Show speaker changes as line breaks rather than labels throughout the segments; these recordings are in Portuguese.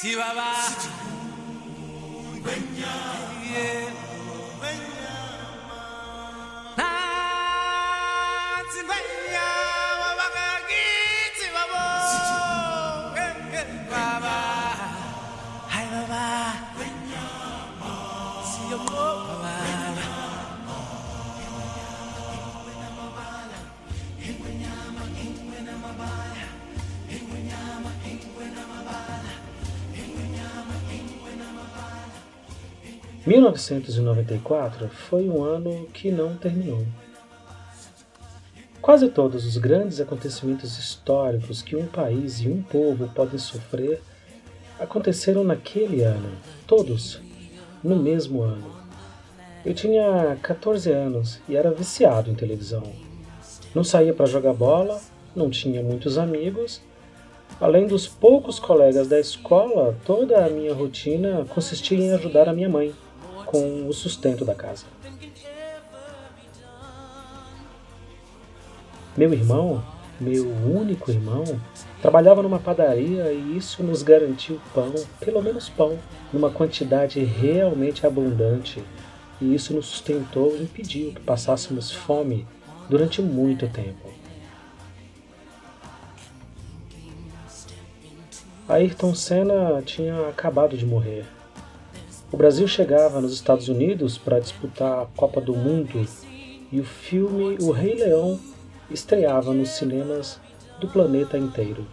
Chihuahua.
1994 foi um ano que não terminou. Quase todos os grandes acontecimentos históricos que um país e um povo podem sofrer aconteceram naquele ano, todos, no mesmo ano. Eu tinha 14 anos e era viciado em televisão. Não saía para jogar bola, não tinha muitos amigos. Além dos poucos colegas da escola, toda a minha rotina consistia em ajudar a minha mãe com o sustento da casa. Meu irmão, meu único irmão, trabalhava numa padaria e isso nos garantiu pão, pelo menos pão, numa quantidade realmente abundante, e isso nos sustentou e impediu que passássemos fome durante muito tempo. Ayrton Senna tinha acabado de morrer. O Brasil chegava nos Estados Unidos para disputar a Copa do Mundo e o filme O Rei Leão estreava nos cinemas do planeta inteiro.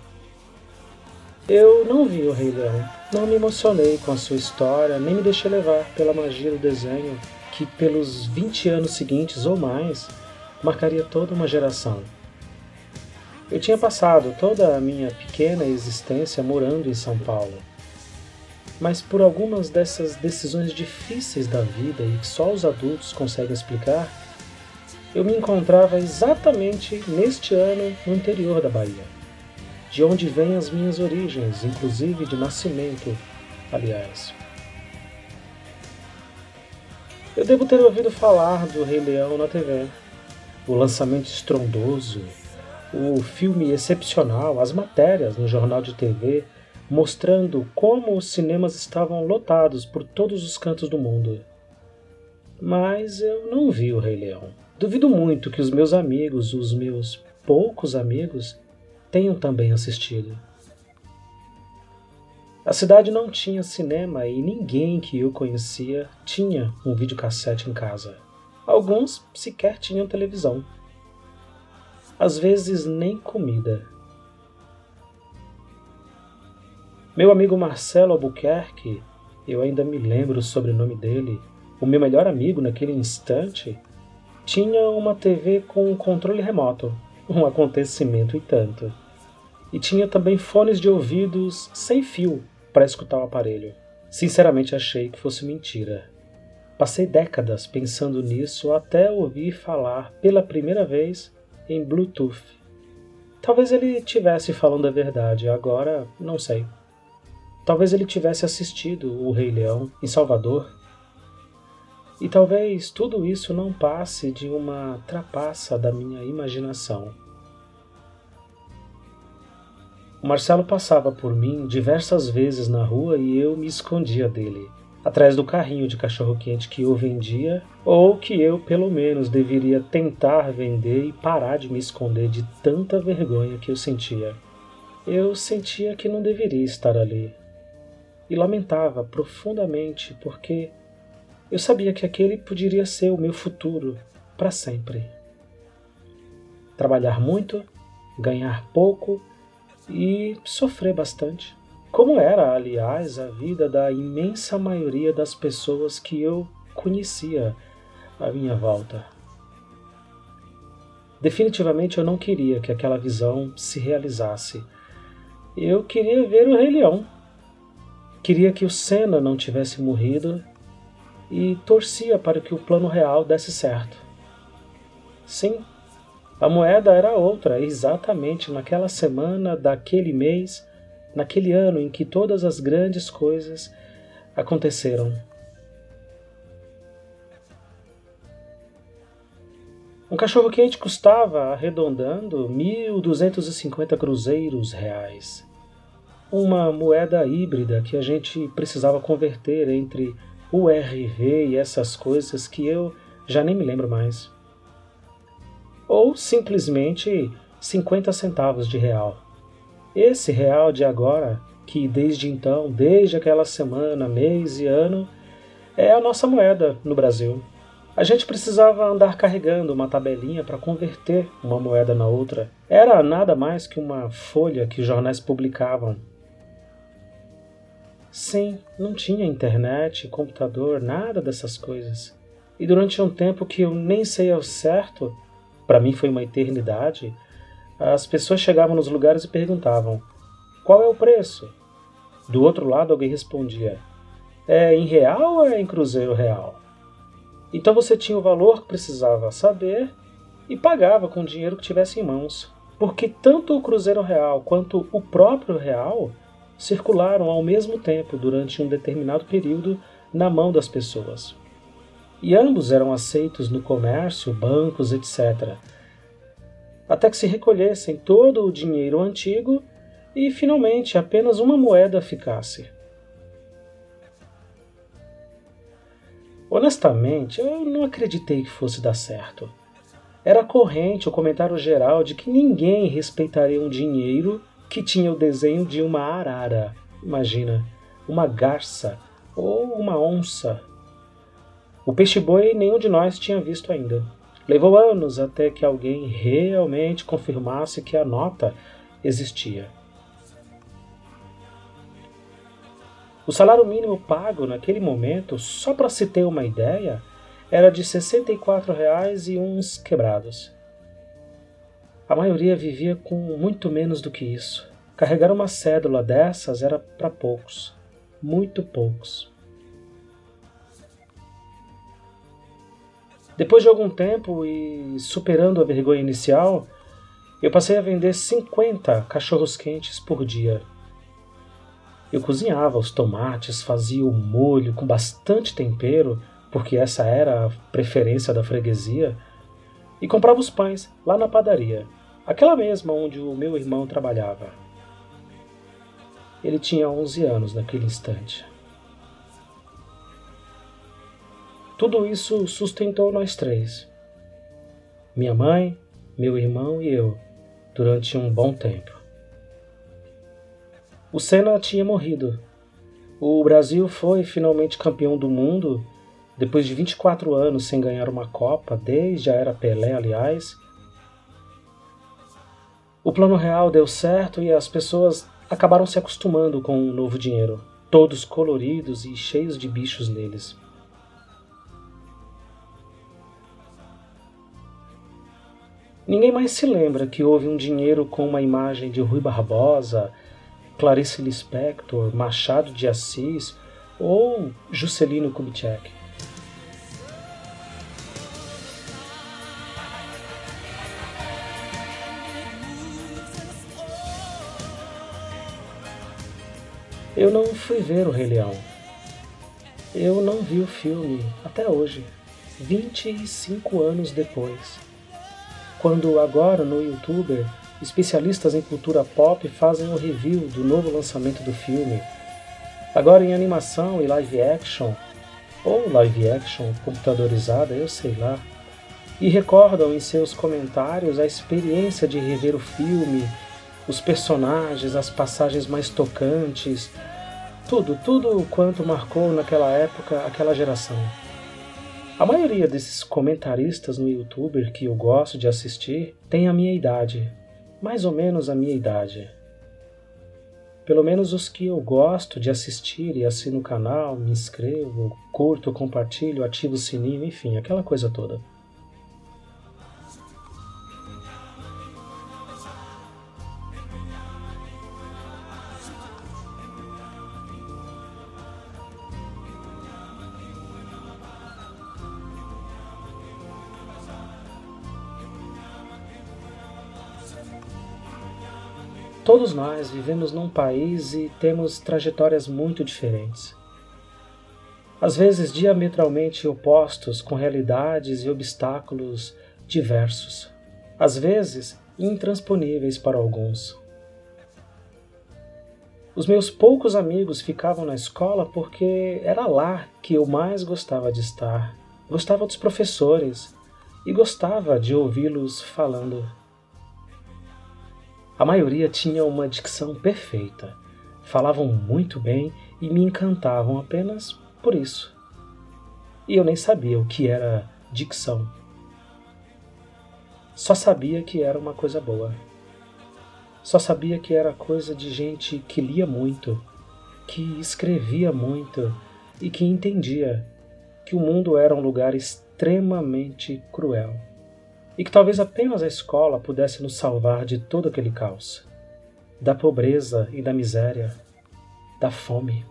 Eu não vi O Rei Leão, não me emocionei com a sua história, nem me deixei levar pela magia do desenho que, pelos 20 anos seguintes ou mais, marcaria toda uma geração. Eu tinha passado toda a minha pequena existência morando em São Paulo mas por algumas dessas decisões difíceis da vida e que só os adultos conseguem explicar, eu me encontrava exatamente neste ano no interior da Bahia, de onde vêm as minhas origens, inclusive de nascimento, aliás. Eu devo ter ouvido falar do Rei Leão na TV, o lançamento estrondoso, o filme excepcional, as matérias no jornal de TV mostrando como os cinemas estavam lotados por todos os cantos do mundo. Mas eu não vi o Rei Leão. Duvido muito que os meus amigos, os meus poucos amigos, tenham também assistido. A cidade não tinha cinema e ninguém que eu conhecia tinha um videocassete em casa. Alguns sequer tinham televisão. Às vezes nem comida. Meu amigo Marcelo Albuquerque, eu ainda me lembro o sobrenome dele, o meu melhor amigo naquele instante, tinha uma TV com controle remoto, um acontecimento e tanto. E tinha também fones de ouvidos sem fio para escutar o aparelho. Sinceramente achei que fosse mentira. Passei décadas pensando nisso até ouvir falar pela primeira vez em Bluetooth. Talvez ele tivesse falando a verdade, agora não sei. Talvez ele tivesse assistido O Rei Leão em Salvador. E talvez tudo isso não passe de uma trapaça da minha imaginação. O Marcelo passava por mim diversas vezes na rua e eu me escondia dele, atrás do carrinho de cachorro-quente que eu vendia, ou que eu, pelo menos, deveria tentar vender e parar de me esconder de tanta vergonha que eu sentia. Eu sentia que não deveria estar ali, e lamentava profundamente porque eu sabia que aquele poderia ser o meu futuro para sempre. Trabalhar muito, ganhar pouco e sofrer bastante. Como era, aliás, a vida da imensa maioria das pessoas que eu conhecia à minha volta. Definitivamente eu não queria que aquela visão se realizasse. Eu queria ver o Rei Leão Queria que o Senna não tivesse morrido e torcia para que o plano real desse certo. Sim, a moeda era outra, exatamente naquela semana daquele mês, naquele ano em que todas as grandes coisas aconteceram. Um cachorro quente custava, arredondando, 1.250 cruzeiros reais. Uma moeda híbrida que a gente precisava converter entre URV e essas coisas que eu já nem me lembro mais. Ou simplesmente 50 centavos de real. Esse real de agora, que desde então, desde aquela semana, mês e ano, é a nossa moeda no Brasil. A gente precisava andar carregando uma tabelinha para converter uma moeda na outra. Era nada mais que uma folha que jornais publicavam. Sim, não tinha internet, computador, nada dessas coisas. E durante um tempo que eu nem sei ao certo, para mim foi uma eternidade, as pessoas chegavam nos lugares e perguntavam: qual é o preço? Do outro lado, alguém respondia: é em real ou é em cruzeiro real? Então você tinha o valor que precisava saber e pagava com o dinheiro que tivesse em mãos. Porque tanto o Cruzeiro Real quanto o próprio Real circularam ao mesmo tempo durante um determinado período na mão das pessoas. E ambos eram aceitos no comércio, bancos, etc. Até que se recolhessem todo o dinheiro antigo e finalmente apenas uma moeda ficasse. Honestamente, eu não acreditei que fosse dar certo. Era corrente o comentário geral de que ninguém respeitaria um dinheiro que tinha o desenho de uma arara, imagina, uma garça ou uma onça. O peixe-boi nenhum de nós tinha visto ainda. Levou anos até que alguém realmente confirmasse que a nota existia. O salário mínimo pago naquele momento, só para se ter uma ideia, era de R$ 64,00 e uns quebrados. A maioria vivia com muito menos do que isso. Carregar uma cédula dessas era para poucos, muito poucos. Depois de algum tempo e superando a vergonha inicial, eu passei a vender 50 cachorros quentes por dia. Eu cozinhava os tomates, fazia o molho com bastante tempero, porque essa era a preferência da freguesia, e comprava os pães lá na padaria, aquela mesma onde o meu irmão trabalhava. Ele tinha 11 anos naquele instante. Tudo isso sustentou nós três. Minha mãe, meu irmão e eu, durante um bom tempo. O Senna tinha morrido. O Brasil foi finalmente campeão do mundo depois de 24 anos sem ganhar uma Copa, desde a era Pelé, aliás. O plano real deu certo e as pessoas acabaram se acostumando com o novo dinheiro, todos coloridos e cheios de bichos neles. Ninguém mais se lembra que houve um dinheiro com uma imagem de Rui Barbosa, Clarice Lispector, Machado de Assis ou Juscelino Kubitschek. Eu não fui ver o Rei Leão. Eu não vi o filme até hoje, 25 anos depois. Quando agora no YouTube especialistas em cultura pop fazem um review do novo lançamento do filme. Agora em animação e live action, ou live action computadorizada, eu sei lá, e recordam em seus comentários a experiência de rever o filme, os personagens, as passagens mais tocantes, tudo, tudo quanto marcou naquela época aquela geração. A maioria desses comentaristas no YouTube que eu gosto de assistir tem a minha idade, mais ou menos a minha idade. Pelo menos os que eu gosto de assistir e assino o canal, me inscrevo, curto, compartilho, ativo o sininho, enfim, aquela coisa toda. Todos nós vivemos num país e temos trajetórias muito diferentes. Às vezes diametralmente opostos, com realidades e obstáculos diversos, às vezes intransponíveis para alguns. Os meus poucos amigos ficavam na escola porque era lá que eu mais gostava de estar. Gostava dos professores e gostava de ouvi-los falando. A maioria tinha uma dicção perfeita, falavam muito bem e me encantavam apenas por isso. E eu nem sabia o que era dicção. Só sabia que era uma coisa boa. Só sabia que era coisa de gente que lia muito, que escrevia muito e que entendia que o mundo era um lugar extremamente cruel e que talvez apenas a escola pudesse nos salvar de todo aquele caos, da pobreza e da miséria, da fome,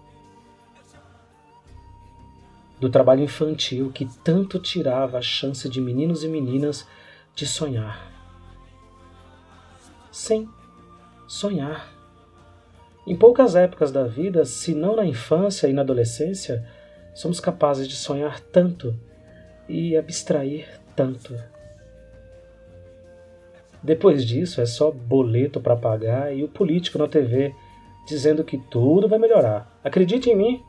do trabalho infantil que tanto tirava a chance de meninos e meninas de sonhar. Sim, sonhar. Em poucas épocas da vida, se não na infância e na adolescência, somos capazes de sonhar tanto e abstrair tanto. Depois disso, é só boleto para pagar e o político na TV dizendo que tudo vai melhorar. Acredite em mim,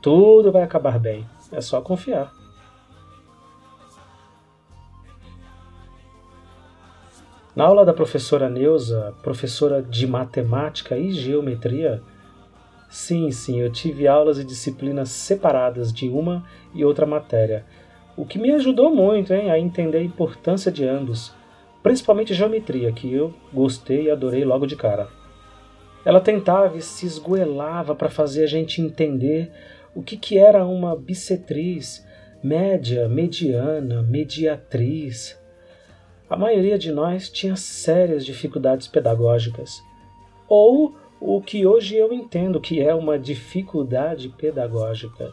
tudo vai acabar bem. É só confiar. Na aula da professora Neuza, professora de matemática e geometria, sim, sim, eu tive aulas e disciplinas separadas de uma e outra matéria, o que me ajudou muito hein, a entender a importância de ambos, principalmente geometria, que eu gostei e adorei logo de cara. Ela tentava e se esgoelava para fazer a gente entender o que, que era uma bissetriz, média, mediana, mediatriz, a maioria de nós tinha sérias dificuldades pedagógicas, ou o que hoje eu entendo que é uma dificuldade pedagógica.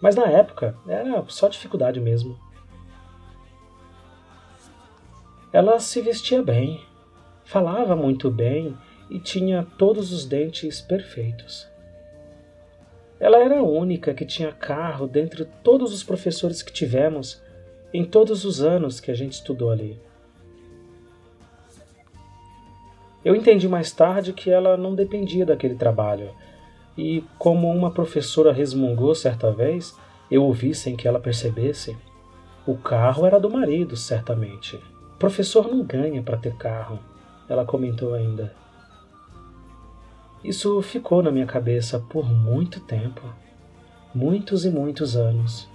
Mas na época era só dificuldade mesmo. Ela se vestia bem, falava muito bem e tinha todos os dentes perfeitos. Ela era a única que tinha carro dentre todos os professores que tivemos em todos os anos que a gente estudou ali. Eu entendi mais tarde que ela não dependia daquele trabalho, e como uma professora resmungou certa vez, eu ouvi sem que ela percebesse, o carro era do marido, certamente. Professor não ganha para ter carro, ela comentou ainda. Isso ficou na minha cabeça por muito tempo, muitos e muitos anos.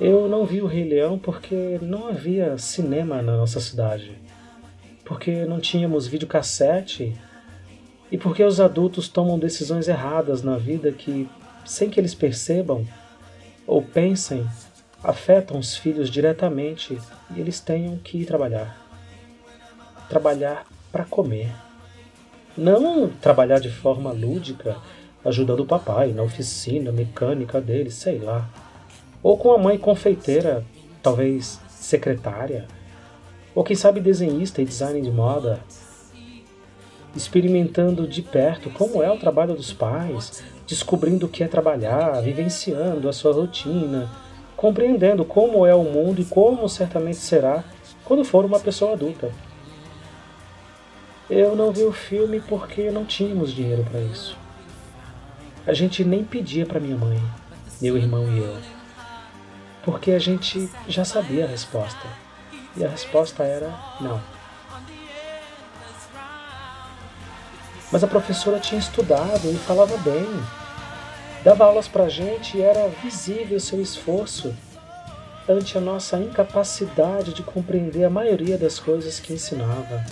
Eu não vi o Rei Leão porque não havia cinema na nossa cidade, porque não tínhamos videocassete e porque os adultos tomam decisões erradas na vida que, sem que eles percebam ou pensem, afetam os filhos diretamente e eles tenham que ir trabalhar. Trabalhar para comer. Não trabalhar de forma lúdica, ajudando o papai na oficina mecânica dele, sei lá ou com a mãe confeiteira, talvez secretária, ou quem sabe desenhista e designer de moda, experimentando de perto como é o trabalho dos pais, descobrindo o que é trabalhar, vivenciando a sua rotina, compreendendo como é o mundo e como certamente será quando for uma pessoa adulta. Eu não vi o filme porque não tínhamos dinheiro para isso. A gente nem pedia para minha mãe, meu irmão e eu porque a gente já sabia a resposta. E a resposta era não. Mas a professora tinha estudado e falava bem. Dava aulas para a gente e era visível seu esforço ante a nossa incapacidade de compreender a maioria das coisas que ensinava.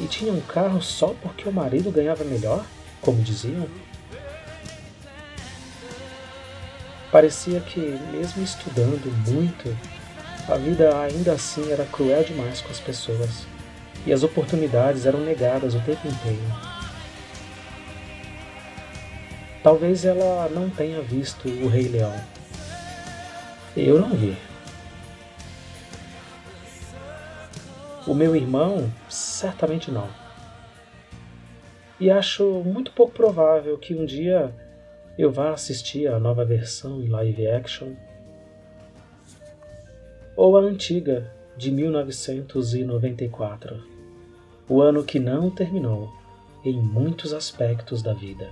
E tinha um carro só porque o marido ganhava melhor, como diziam? Parecia que, mesmo estudando muito, a vida ainda assim era cruel demais com as pessoas, e as oportunidades eram negadas o tempo inteiro. Talvez ela não tenha visto o Rei Leão. Eu não vi. O meu irmão, certamente não. E acho muito pouco provável que um dia eu vá assistir a nova versão em live action, ou a antiga de 1994, o ano que não terminou em muitos aspectos da vida.